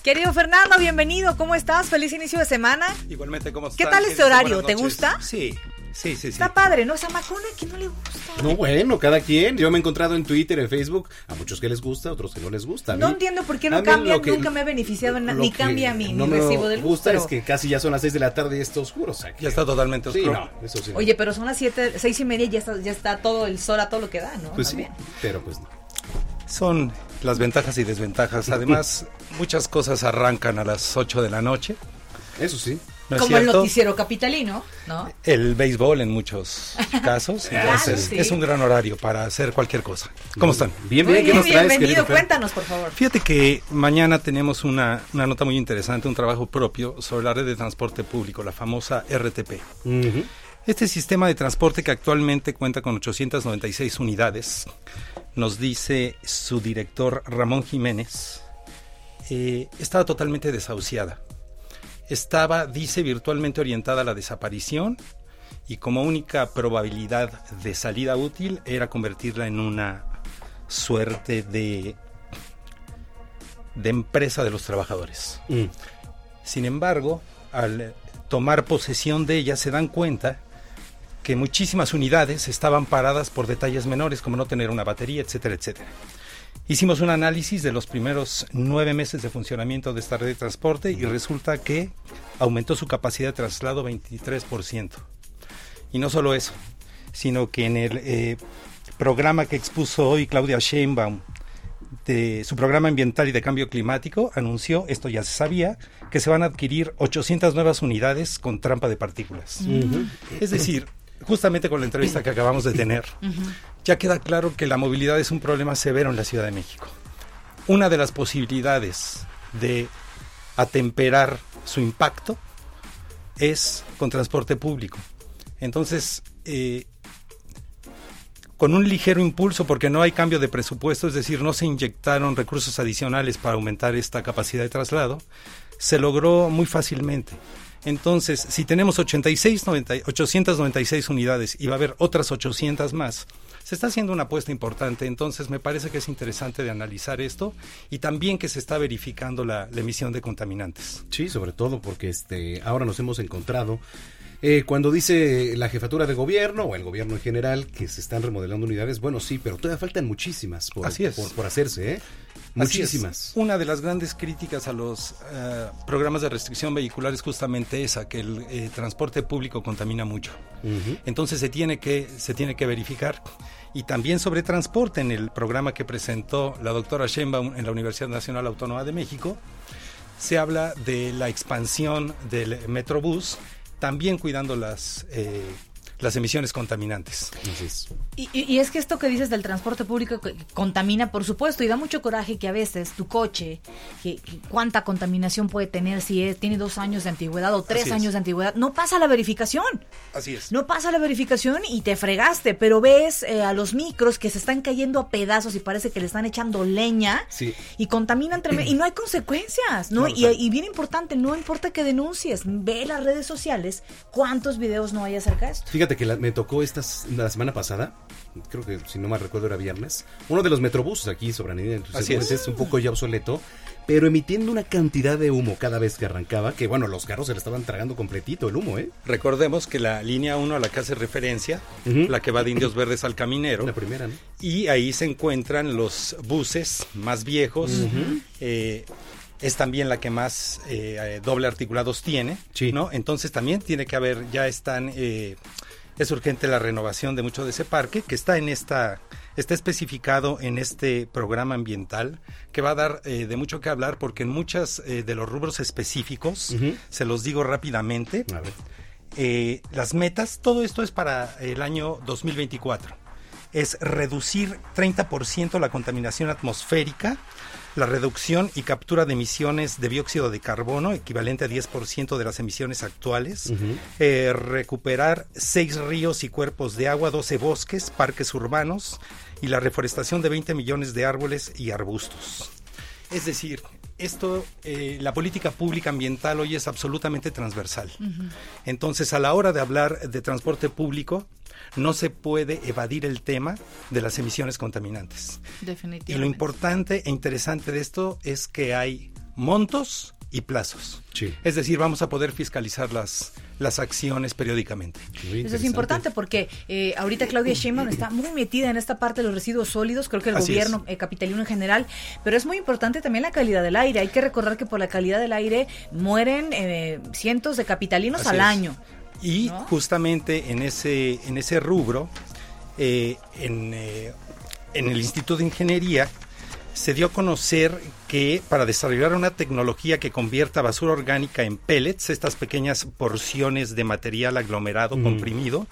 Querido Fernando, bienvenido. ¿Cómo estás? Feliz inicio de semana. Igualmente, ¿cómo ¿Qué están? tal este horario? ¿Te gusta? Sí, sí, sí. sí. Está padre, ¿no? Zamacona, que no le gusta. No, bueno, cada quien. Yo me he encontrado en Twitter, en Facebook, a muchos que les gusta, a otros que no les gusta. A No mí- entiendo por qué a no mí cambia, lo que- nunca me ha beneficiado, en ni cambia mi, no mi me recibo de luz. gusta pero- es que casi ya son las 6 de la tarde y está oscuro. O sea, que- Ya está totalmente Sí, oscuro. no, eso sí. no. Oye, pero son las siete, seis y media y ya está, ya está todo el sol a todo lo que da, ¿no? Pues sí. También. Pero pues no. Son las ventajas y desventajas. Además, muchas cosas arrancan a las 8 de la noche. Eso sí. ¿No es Como el noticiero capitalino, ¿no? El béisbol en muchos casos. Claro, Entonces, sí. es un gran horario para hacer cualquier cosa. ¿Cómo están? Bien, bienvenido. Cuéntanos, por favor. Fíjate que mañana tenemos una, una nota muy interesante, un trabajo propio sobre la red de transporte público, la famosa RTP. Este sistema de transporte que actualmente cuenta con 896 unidades, nos dice su director Ramón Jiménez, eh, estaba totalmente desahuciada. Estaba, dice, virtualmente orientada a la desaparición y como única probabilidad de salida útil era convertirla en una suerte de, de empresa de los trabajadores. Sin embargo, al tomar posesión de ella se dan cuenta que muchísimas unidades estaban paradas por detalles menores como no tener una batería, etcétera, etcétera. Hicimos un análisis de los primeros nueve meses de funcionamiento de esta red de transporte y resulta que aumentó su capacidad de traslado 23%. Y no solo eso, sino que en el eh, programa que expuso hoy Claudia Sheinbaum de su programa ambiental y de cambio climático anunció, esto ya se sabía, que se van a adquirir 800 nuevas unidades con trampa de partículas. Ujú. Es decir, justamente con la entrevista que acabamos de tener, ya queda claro que la movilidad es un problema severo en la Ciudad de México. Una de las posibilidades de atemperar su impacto es con transporte público. Entonces, eh, con un ligero impulso, porque no hay cambio de presupuesto, es decir, no se inyectaron recursos adicionales para aumentar esta capacidad de traslado, se logró muy fácilmente. Entonces, si tenemos 86, 90 896 unidades y va a haber otras 800 más, Se está haciendo una apuesta importante, entonces me parece que es interesante de analizar esto y también que se está verificando la, emisión de contaminantes. Sí, sobre todo porque este ahora nos hemos encontrado eh, cuando dice la jefatura de gobierno o el gobierno en general que se están remodelando unidades, bueno, sí, pero todavía faltan muchísimas por, Así es. por, por hacerse, ¿eh? Muchísimas. Una de las grandes críticas a los eh, programas de restricción vehicular es justamente esa, que el eh, transporte público contamina mucho. Entonces se tiene que se tiene que verificar y también sobre transporte en el programa que presentó la doctora Sheinbaum en la Universidad Nacional Autónoma de México se habla de la expansión del Metrobús, también cuidando las eh, las emisiones contaminantes. Y, y- y es que esto que dices del transporte público contamina, por supuesto, y da mucho coraje que a veces tu coche, que, que cuánta contaminación puede tener si es- tiene dos años de antigüedad o tres Así es. años de antigüedad, no pasa la verificación. Así es. No pasa la verificación y te fregaste, pero ves eh, a los micros que se están cayendo a pedazos y parece que le están echando leña Sí. y contaminan tremendo. y no hay consecuencias, ¿no? Y, y bien importante, no importa que denuncies, ve las redes sociales, cuántos videos no hay acerca de esto. Fíjate que la- me tocó esta s- la semana pasada, creo que si no mal recuerdo era viernes, uno de los metrobuses aquí sobre Insurgentes es. es un poco ya obsoleto, pero emitiendo una cantidad de humo cada vez que arrancaba, que bueno, los carros se le estaban tragando completito el humo, ¿eh? Recordemos que la línea 1 a la que hace referencia, la que va de Indios Verdes al Caminero, La primera, ¿no? y ahí se encuentran los buses más viejos. Eh, es también la que más eh, doble articulados tiene, ¿no? Entonces también tiene que haber, ya están, eh, es urgente la renovación de mucho de ese parque que está en esta, está especificado en este programa ambiental que va a dar eh, de mucho que hablar porque en muchas eh, de los rubros específicos, se los digo rápidamente, eh, las metas, todo esto es para el año 2024. Es reducir 30% la contaminación atmosférica, la reducción y captura de emisiones de dióxido de carbono, equivalente a 10% de las emisiones actuales, eh, recuperar seis ríos y cuerpos de agua, 12 bosques, parques urbanos y la reforestación de 20 millones de árboles y arbustos. Es decir, esto, eh, la política pública ambiental hoy es absolutamente transversal. Entonces, a la hora de hablar de transporte público, no se puede evadir el tema de las emisiones contaminantes. Y lo Definitivamente. importante e interesante de esto es que hay montos y plazos. Es decir, vamos a poder fiscalizar las, las acciones periódicamente. Eso es importante porque eh, ahorita Claudia Sheinbaum está muy metida en esta parte de los residuos sólidos, creo que el Así gobierno eh, capitalino en general, pero es muy importante también la calidad del aire. Hay que recordar que por la calidad del aire mueren eh, cientos de capitalinos Así al es. año. Y ¿no? justamente en ese, en ese rubro, eh, en, eh, en el Instituto de Ingeniería, se dio a conocer que para desarrollar una tecnología que convierta basura orgánica en pellets, estas pequeñas porciones de material aglomerado Mm. comprimido,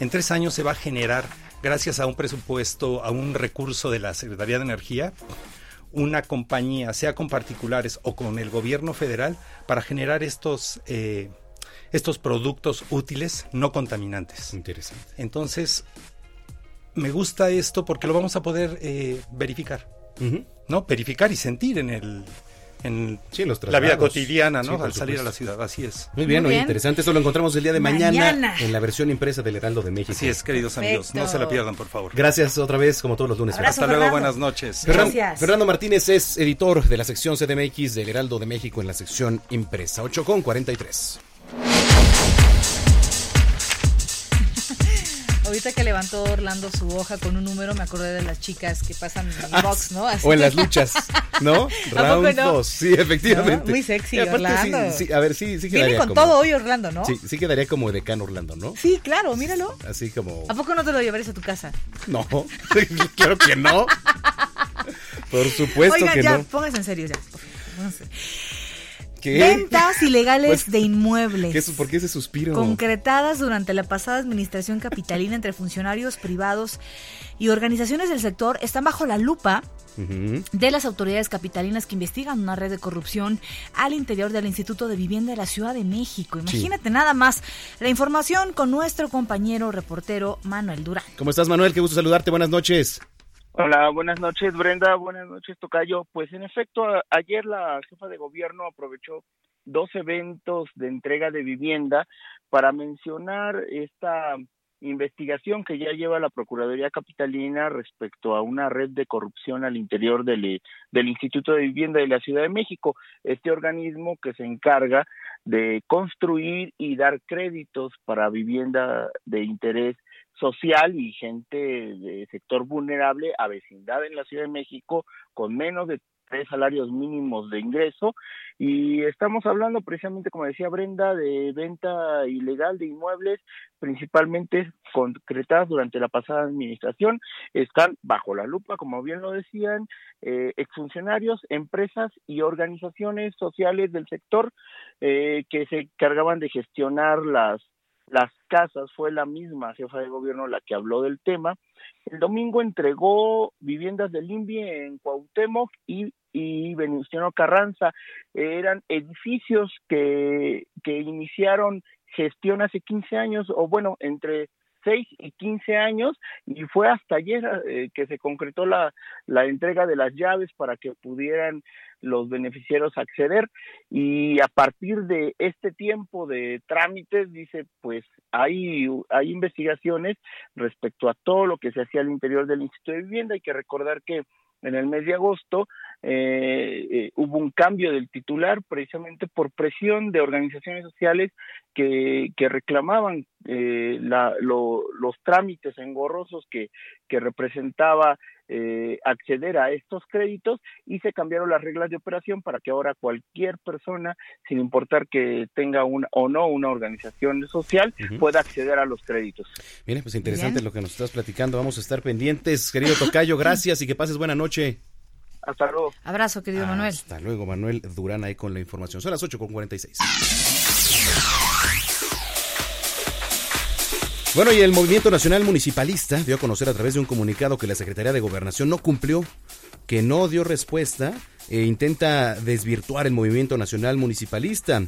en tres años se va a generar, gracias a un presupuesto, a un recurso de la Secretaría de Energía, una compañía, sea con particulares o con el gobierno federal, para generar estos, eh, estos productos útiles no contaminantes. Interesante. Entonces, me gusta esto porque lo vamos a poder eh, verificar, ¿no? Verificar y sentir en el en los la vida cotidiana, ¿no? Sí, Al salir a la ciudad, así es. Muy bien, oye, interesante. Esto lo encontramos el día de mañana, Mañana. en la versión impresa del Heraldo de México. Así es, queridos amigos, no se la pierdan, por favor. Gracias otra vez, como todos los lunes. Abrazo, Hasta luego, buenas noches. Ferran- Gracias. Fernando Martínez es editor de la sección CDMX del Heraldo de México en la sección impresa. 8 con 43. Ahorita que levantó Orlando su hoja con un número, me acordé de las chicas que pasan en el box, ¿no? Así. Ah, O en las luchas, ¿no? ¿A poco Round no? 2, sí, efectivamente. No, muy sexy, aparte, Orlando. Sí, sí, a ver, sí, sí Viene quedaría con como... todo hoy Orlando, ¿no? Sí, sí quedaría como decano Orlando, ¿no? Sí, claro, míralo. Así como... ¿A poco no te lo llevarías a tu casa? No, claro que no. Por supuesto Oigan, que ya, no. pónganse en serio ya. pónganse. ¿Qué? Ventas ilegales Pues, de inmuebles. ¿Qué es- ¿Por qué ese suspiro? concretadas durante la pasada administración capitalina entre funcionarios privados y organizaciones del sector están bajo la lupa de las autoridades capitalinas que investigan una red de corrupción al interior del Instituto de Vivienda de la Ciudad de México. Sí. Imagínate nada más la información con nuestro compañero reportero Manuel Durán. ¿Cómo estás, Manuel? Qué gusto saludarte. Buenas noches. Hola, buenas noches Brenda, buenas noches Tocayo. Pues en efecto, ayer la jefa de gobierno aprovechó dos eventos de entrega de vivienda para mencionar esta investigación que ya lleva la Procuraduría Capitalina respecto a una red de corrupción al interior del, del Instituto de Vivienda de la Ciudad de México, este organismo que se encarga de construir y dar créditos para vivienda de interés social y gente de sector vulnerable a vecindad en la Ciudad de México con menos de tres salarios mínimos de ingreso. Y estamos hablando precisamente, como decía Brenda, de venta ilegal de inmuebles, principalmente concretadas durante la pasada administración, están bajo la lupa, como bien lo decían, eh, exfuncionarios, empresas y organizaciones sociales del sector eh, que se encargaban de gestionar las las casas, fue la misma jefa de gobierno la que habló del tema. El domingo entregó viviendas del INVI en Cuauhtémoc y y Venustiano Carranza. Eran edificios que, que iniciaron gestión hace 15 años, o bueno, entre 6 y 15 años, y fue hasta ayer eh, que se concretó la, entrega de las llaves para que pudieran los beneficiarios acceder. Y a partir de este tiempo de trámites dice pues hay hay investigaciones respecto a todo lo que se hacía al interior del Instituto de Vivienda. Hay que recordar que en el mes de agosto eh, eh, hubo un cambio del titular precisamente por presión de organizaciones sociales que, que reclamaban eh, la, los trámites engorrosos que, que representaba eh, acceder a estos créditos y se cambiaron las reglas de operación para que ahora cualquier persona, sin importar que tenga una o no una organización social, pueda acceder a los créditos. Mire, pues interesante lo que nos estás platicando. Vamos a estar pendientes, querido Tocayo. Gracias y que pases buena noche. Hasta luego. Abrazo, querido Manuel. Hasta luego, Manuel Durán, ahí con la información. Son las 8 con 46. Bueno, y el Movimiento Nacional Municipalista dio a conocer a través de un comunicado que la Secretaría de Gobernación no cumplió, que no dio respuesta e intenta desvirtuar el Movimiento Nacional Municipalista.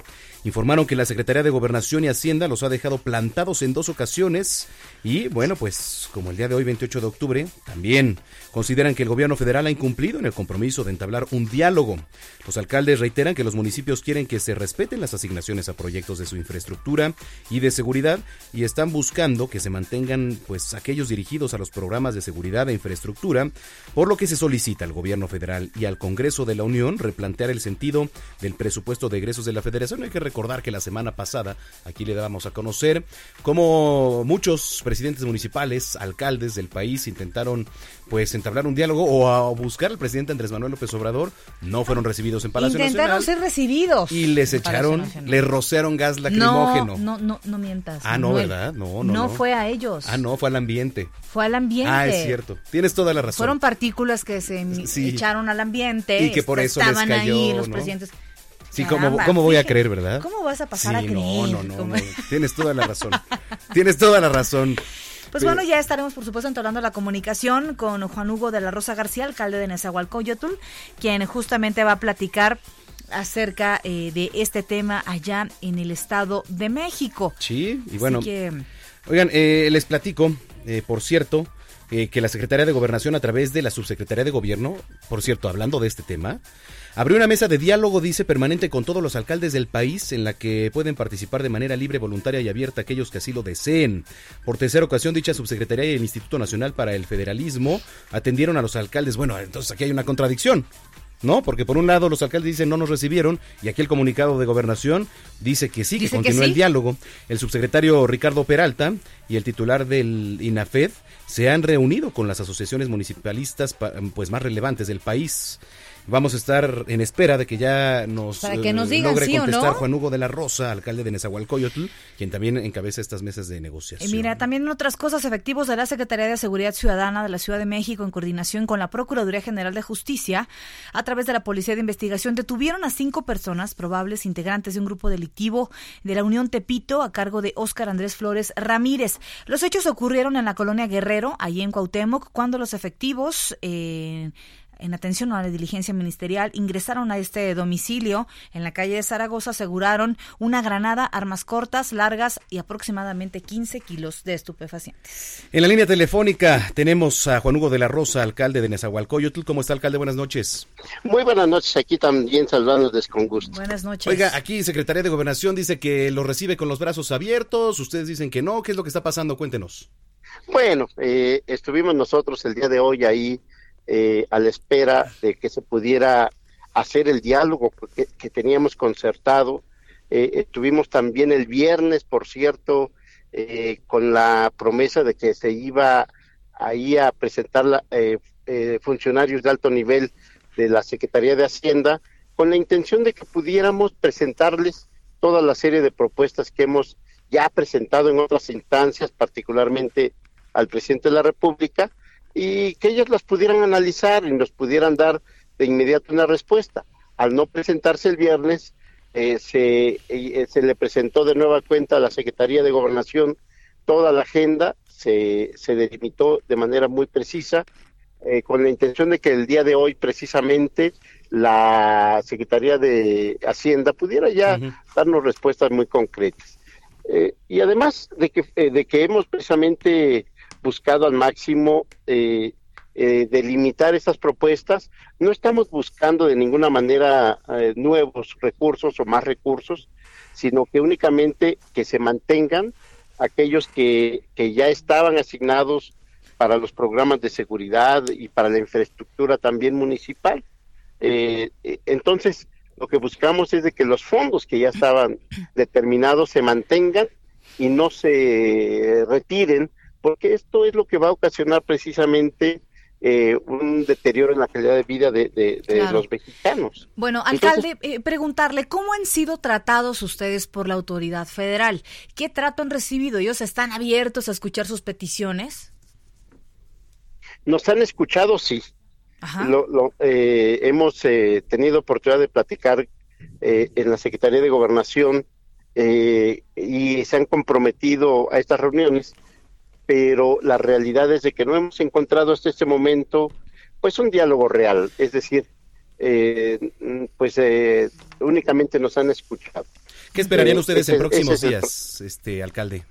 Informaron que la Secretaría de Gobernación y Hacienda los ha dejado plantados en dos ocasiones y bueno, pues como el día de hoy 28 de octubre, también consideran que el gobierno federal ha incumplido en el compromiso de entablar un diálogo. Los alcaldes reiteran que los municipios quieren que se respeten las asignaciones a proyectos de su infraestructura y de seguridad y están buscando que se mantengan pues aquellos dirigidos a los programas de seguridad e infraestructura, por lo que se solicita al gobierno federal y al Congreso de la Unión replantear el sentido del presupuesto de egresos de la Federación. Hay que recordar que la semana pasada aquí le dábamos a conocer cómo muchos presidentes municipales, alcaldes del país intentaron pues entablar un diálogo o a buscar al presidente Andrés Manuel López Obrador, no fueron recibidos en Palacio Intentaron ser recibidos. Y les echaron, les rociaron gas lacrimógeno. No, no, no, no mientas. Ah, no, ¿verdad? No, no, no. fue a ellos. Ah, no, fue al ambiente. Fue al ambiente. Ah, es cierto. Tienes toda la razón. Fueron partículas que se echaron al ambiente. Y que por eso les cayó, ahí los presidentes. Sí, ¿cómo, ¿cómo, voy a creer, verdad? ¿Cómo vas a pasar sí, a creer? No, no, no, no. Tienes toda la razón. Tienes toda la razón. Pues bueno, ya estaremos, por supuesto, entablando la comunicación con Juan Hugo de la Rosa García, alcalde de Nezahualcóyotl, quien justamente va a platicar acerca eh, de este tema allá en el Estado de México. Sí, y bueno, oigan, eh, les platico, eh, por cierto, eh, que la Secretaría de Gobernación a través de la Subsecretaría de Gobierno, por cierto, hablando de este tema, abrió una mesa de diálogo, dice, permanente con todos los alcaldes del país, en la que pueden participar de manera libre, voluntaria y abierta aquellos que así lo deseen. Por tercera ocasión, dicha Subsecretaría y el Instituto Nacional para el Federalismo atendieron a los alcaldes. Bueno, entonces aquí hay una contradicción. ¿No? Porque por un lado los alcaldes dicen no nos recibieron y aquí el comunicado de gobernación dice que sí, que continúa el diálogo. El subsecretario Ricardo Peralta y el titular del INAFED se han reunido con las asociaciones municipalistas pues más relevantes del país. Vamos a estar en espera de que ya nos, Para que nos digan, logre ¿sí o contestar no? Juan Hugo de la Rosa, alcalde de Nezahualcóyotl, quien también encabeza estas mesas de Y negociación. mira, también en otras cosas, efectivos de la Secretaría de Seguridad Ciudadana de la Ciudad de México, en coordinación con la Procuraduría General de Justicia, a través de la Policía de Investigación, detuvieron a cinco personas probables integrantes de un grupo delictivo de la Unión Tepito a cargo de Óscar Andrés Flores Ramírez. Los hechos ocurrieron en la colonia Guerrero, allí en Cuauhtémoc, cuando los efectivos... Eh, en atención a la diligencia ministerial, ingresaron a este domicilio en la calle de Zaragoza, aseguraron una granada, armas cortas, largas y aproximadamente 15 kilos de estupefacientes. En la línea telefónica tenemos a Juan Hugo de la Rosa, alcalde de Nezahualcóyotl. ¿Cómo está, alcalde? Buenas noches. Muy buenas noches, aquí también saludándoles con gusto. Buenas noches. Oiga, aquí Secretaría de Gobernación dice que lo recibe con los brazos abiertos, ustedes dicen que no, ¿qué es lo que está pasando? Cuéntenos. Bueno, eh, estuvimos nosotros el día de hoy ahí eh, a la espera de que se pudiera hacer el diálogo que, que teníamos concertado. Eh, estuvimos también el viernes, por cierto, eh, con la promesa de que se iba ahí a presentar la, eh, eh, funcionarios de alto nivel de la Secretaría de Hacienda, con la intención de que pudiéramos presentarles toda la serie de propuestas que hemos ya presentado en otras instancias, particularmente al presidente de la República, y que ellos las pudieran analizar y nos pudieran dar de inmediato una respuesta. Al no presentarse el viernes, eh, se, eh, se le presentó de nueva cuenta a la Secretaría de Gobernación toda la agenda, se, se delimitó de manera muy precisa, eh, con la intención de que el día de hoy precisamente la Secretaría de Hacienda pudiera ya darnos respuestas muy concretas. Y además de que, de que hemos precisamente buscado al máximo eh, eh, delimitar estas propuestas, no estamos buscando de ninguna manera eh, nuevos recursos o más recursos, sino que únicamente que se mantengan aquellos que, que ya estaban asignados para los programas de seguridad y para la infraestructura también municipal. Eh, eh, entonces, lo que buscamos es de que los fondos que ya estaban determinados se mantengan y no se retiren, porque esto es lo que va a ocasionar precisamente eh, un deterioro en la calidad de vida de, de- de Claro. los mexicanos. Bueno, Entonces- alcalde, eh, preguntarle, ¿cómo han sido tratados ustedes por la autoridad federal? ¿Qué trato han recibido? ¿Ellos están abiertos a escuchar sus peticiones? Nos han escuchado, sí. Lo, lo, eh, hemos eh, tenido oportunidad de platicar eh, en la Secretaría de Gobernación y se han comprometido a estas reuniones, pero la realidad es de que no hemos encontrado hasta este momento pues un diálogo real, es decir, eh, pues eh, únicamente nos han escuchado. ¿Qué esperarían Eh, ustedes en próximos el días, este alcalde?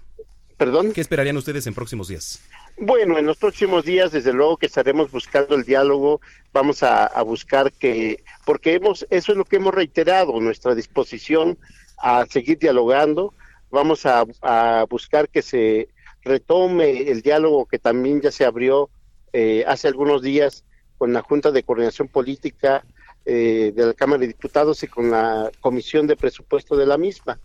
¿Perdón? ¿Qué esperarían ustedes en próximos días? Bueno, en los próximos días, desde luego que estaremos buscando el diálogo, vamos a, a buscar que, porque hemos, eso es lo que hemos reiterado, nuestra disposición a seguir dialogando, vamos a, a buscar que se retome el diálogo que también ya se abrió eh, hace algunos días con la Junta de Coordinación Política eh, de la Cámara de Diputados y con la Comisión de Presupuesto de la misma,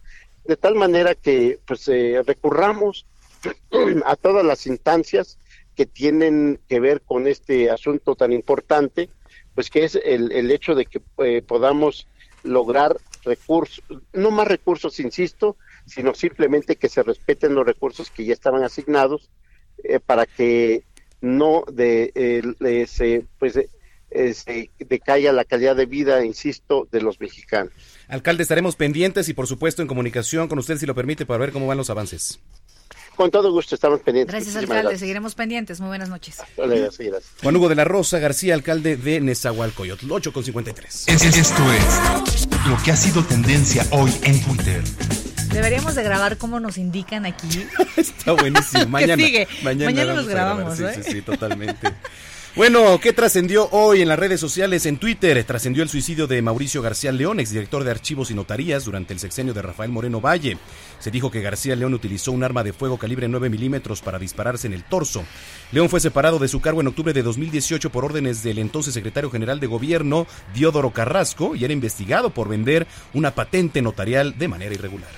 de tal manera que pues eh, recurramos a todas las instancias que tienen que ver con este asunto tan importante, pues que es el, el hecho de que eh, podamos lograr recursos, no más recursos, insisto, sino simplemente que se respeten los recursos que ya estaban asignados eh, para que no de, eh, se, pues, eh, se decaiga la calidad de vida, insisto, de los mexicanos. Alcalde, estaremos pendientes y por supuesto en comunicación con usted si lo permite para ver cómo van los avances. Con todo gusto estamos pendientes. Gracias, Muchísimas alcalde. gracias. Seguiremos pendientes. Muy buenas noches. Gracias, gracias. Juan Hugo de la Rosa García, alcalde de Nezahualcóyotl, 8 con 53. Es- Esto es lo que ha sido tendencia hoy en Twitter. Deberíamos de grabar como nos indican aquí. Está buenísimo. ¿Qué Mañana, sigue? Mañana vamos los grabamos, Sí, ¿eh? sí, sí, totalmente. Bueno, ¿qué trascendió hoy en las redes sociales? En Twitter trascendió el suicidio de Mauricio García León, exdirector de Archivos y Notarías, durante el sexenio de Rafael Moreno Valle. Se dijo que García León utilizó un arma de fuego calibre 9 milímetros para dispararse en el torso. León fue separado de su cargo en octubre de 2018 por órdenes del entonces secretario general de gobierno, Diodoro Carrasco, y era investigado por vender una patente notarial de manera irregular.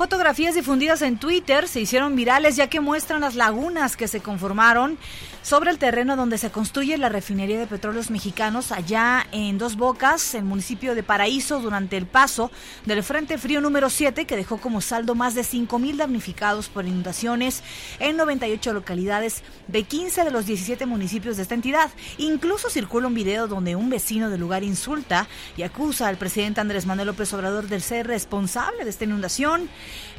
Fotografías difundidas en Twitter se hicieron virales ya que muestran las lagunas que se conformaron sobre el terreno donde se construye la refinería de petróleos mexicanos allá en Dos Bocas, el municipio de Paraíso, durante el paso del Frente Frío número 7 que dejó como saldo más de 5 mil damnificados por inundaciones en 98 localidades de 15 de los 17 municipios de esta entidad. Incluso circula un video donde un vecino del lugar insulta y acusa al presidente Andrés Manuel López Obrador de ser responsable de esta inundación.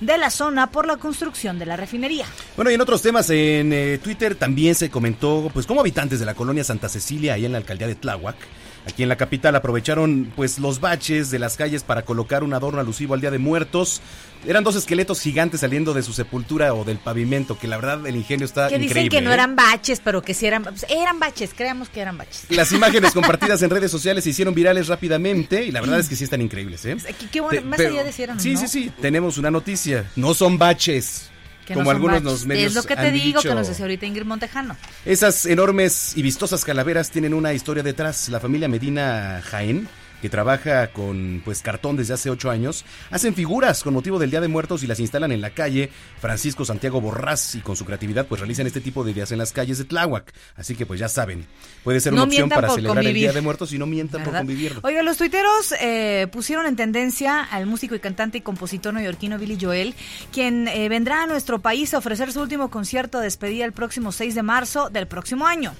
de la zona por la construcción de la refinería. Bueno, y en otros temas, en eh, Twitter también se comentó, pues como habitantes de la colonia Santa Cecilia, ahí en la alcaldía de Tláhuac, Aquí en la capital aprovecharon pues los baches de las calles para colocar un adorno alusivo al Día de Muertos. Eran dos esqueletos gigantes saliendo de su sepultura o del pavimento, que la verdad el ingenio está que increíble. dicen que no ¿eh? eran baches, pero que sí eran eran baches, creamos que eran baches. Las imágenes compartidas en redes sociales se hicieron virales rápidamente y la verdad es que sí están increíbles, ¿eh? Qué, qué bueno, Te- más pero- allá de si eran Sí, no. sí, sí, tenemos una noticia. No son baches. Que como no algunos nos medios Es lo que te han digo, dicho. que nos decía ahorita Ingrid Montejano. Esas enormes y vistosas calaveras tienen una historia detrás. La familia Medina Jaén, que trabaja con pues cartón desde hace ocho años, hacen figuras con motivo del Día de Muertos y las instalan en la calle. Francisco Santiago Borrás y con su creatividad pues realizan este tipo de ideas en las calles de Tláhuac. Así que pues ya saben, puede ser una No opción para celebrar el. Día de Muertos y no mientan por convivir. Oiga, los tuiteros eh, pusieron en tendencia al músico y cantante y compositor neoyorquino Billy Joel, quien eh, vendrá a nuestro país a ofrecer su último concierto de despedida el próximo 6 de marzo del próximo año.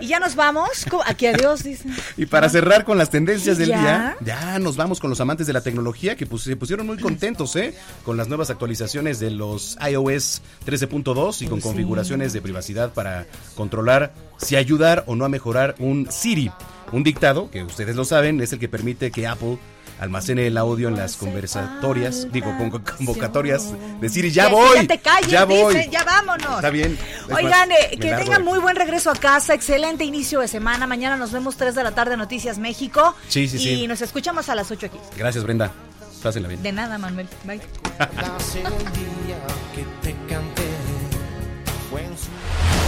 Y ya nos vamos. Aquí adiós, dicen. Y para cerrar con las tendencias del ¿Ya? día, ya nos vamos con los amantes de la tecnología que pues, se pusieron muy contentos, ¿eh? Con las nuevas actualizaciones de los iOS 13.2 y con Sí. configuraciones de privacidad para controlar si ayudar o no a mejorar un Siri. Un dictado, que ustedes lo saben, es el que permite que Apple almacene el audio en las conversatorias, digo, con convocatorias de Siri. ¡Ya voy! Ya te calles, ¡Ya voy! dicen, ya vámonos. Está bien. Es Oigan, más, eh, que tengan muy buen regreso a casa, excelente inicio de semana. Mañana nos vemos 3 de la tarde Noticias México. Sí, sí, y sí. nos escuchamos a las 8 aquí. Gracias, Brenda. Pásenla bien. De nada, Manuel. Bye.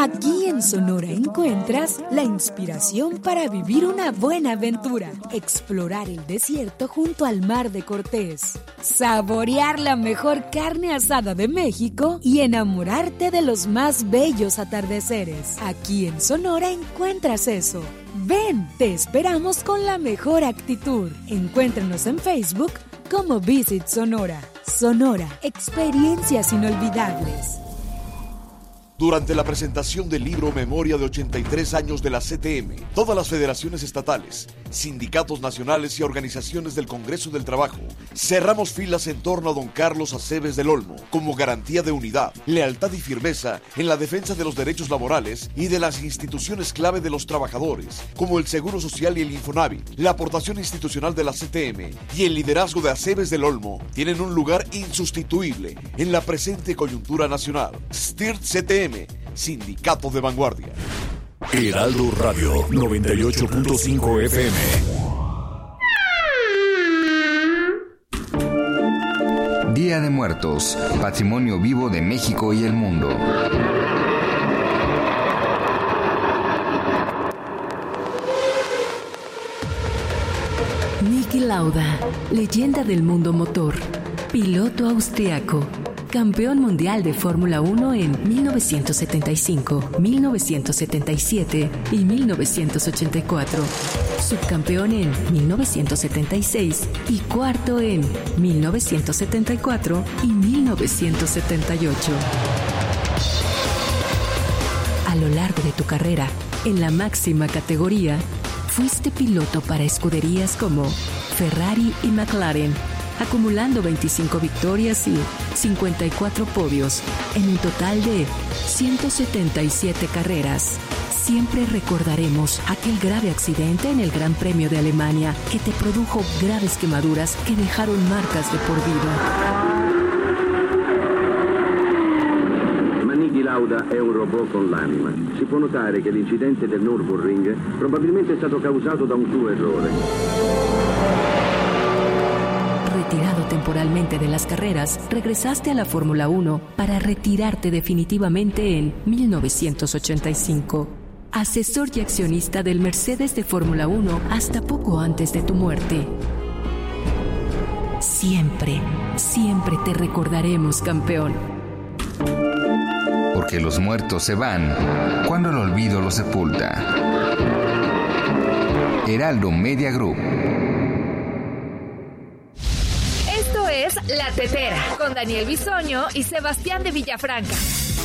Aquí en Sonora encuentras la inspiración para vivir una buena aventura, explorar el desierto junto al mar de Cortés, saborear la mejor carne asada de México y enamorarte de los más bellos atardeceres. Aquí en Sonora encuentras eso. Ven, te esperamos con la mejor actitud. Encuéntranos en Facebook como Visit Sonora. Sonora, experiencias inolvidables. Durante la presentación del libro Memoria de 83 años de la CTM, todas las federaciones estatales, sindicatos nacionales y organizaciones del Congreso del Trabajo cerramos filas en torno a don Carlos Aceves del Olmo como garantía de unidad, lealtad y firmeza en la defensa de los derechos laborales y de las instituciones clave de los trabajadores, como el Seguro Social y el Infonavit. La aportación institucional de la CTM y el liderazgo de Aceves del Olmo tienen un lugar insustituible en la presente coyuntura nacional. STIRT CTM, Sindicato de Vanguardia. Heraldo Radio 98.5 FM. Día de Muertos, Patrimonio Vivo de México y el Mundo. Niki Lauda, leyenda del mundo motor, piloto austriaco, campeón mundial de Fórmula 1 en 1975, 1977 y 1984, subcampeón en 1976 y cuarto en 1974 y 1978. A lo largo de tu carrera, en la máxima categoría, fuiste piloto para escuderías como Ferrari y McLaren, acumulando 25 victorias y 54 podios en un total de 177 carreras. Siempre recordaremos aquel grave accidente en el Gran Premio de Alemania que te produjo graves quemaduras que dejaron marcas de por vida. Ma Niki Lauda robot con l'anima. Si può notare che l'incidente del Nürburgring probabilmente è stato causato da un suo errore. De las carreras, regresaste a la Fórmula 1 para retirarte definitivamente en 1985. Asesor y accionista del Mercedes de Fórmula 1 hasta poco antes de tu muerte. Siempre, siempre te recordaremos, campeón. Porque los muertos se van cuando el olvido los sepulta. Heraldo Media Group. La Tetera, con Daniel Bisoño y Sebastián de Villafranca.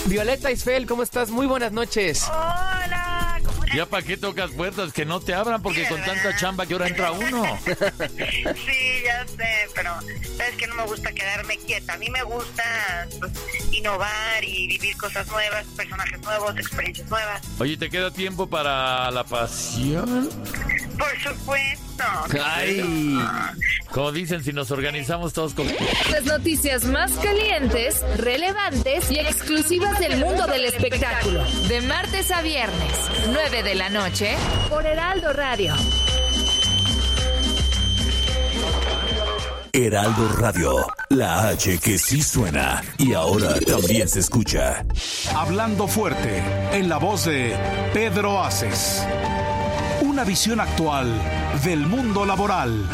Violeta Isfel, ¿cómo estás? Muy buenas noches. Hola, ¿cómo Ya para qué tocas puertas que no te abran porque con tanta chamba que ahora entra uno. Sí, ya sé, pero sabes que no me gusta quedarme quieta. A mí me gusta pues, innovar y vivir cosas nuevas, personajes nuevos, experiencias nuevas. Oye, ¿te queda tiempo para la pasión? Por supuesto. Ay, como dicen, si nos organizamos todos con... Las noticias más calientes, relevantes y exclusivas del mundo del espectáculo. De martes a viernes, 9 de la noche, por Heraldo Radio. Heraldo Radio, la H que sí suena y ahora también se escucha. Hablando fuerte, en la voz de Pedro Aces. Una visión actual del mundo laboral.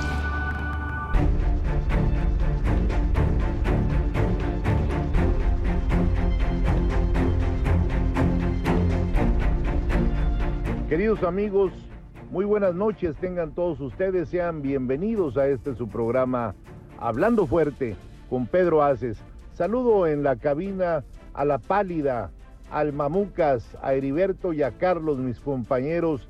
Queridos amigos, muy buenas noches, tengan todos ustedes, sean bienvenidos a este su programa Hablando Fuerte con Pedro Aces. Saludo en la cabina a la pálida, al Mamucas, a Heriberto y a Carlos, mis compañeros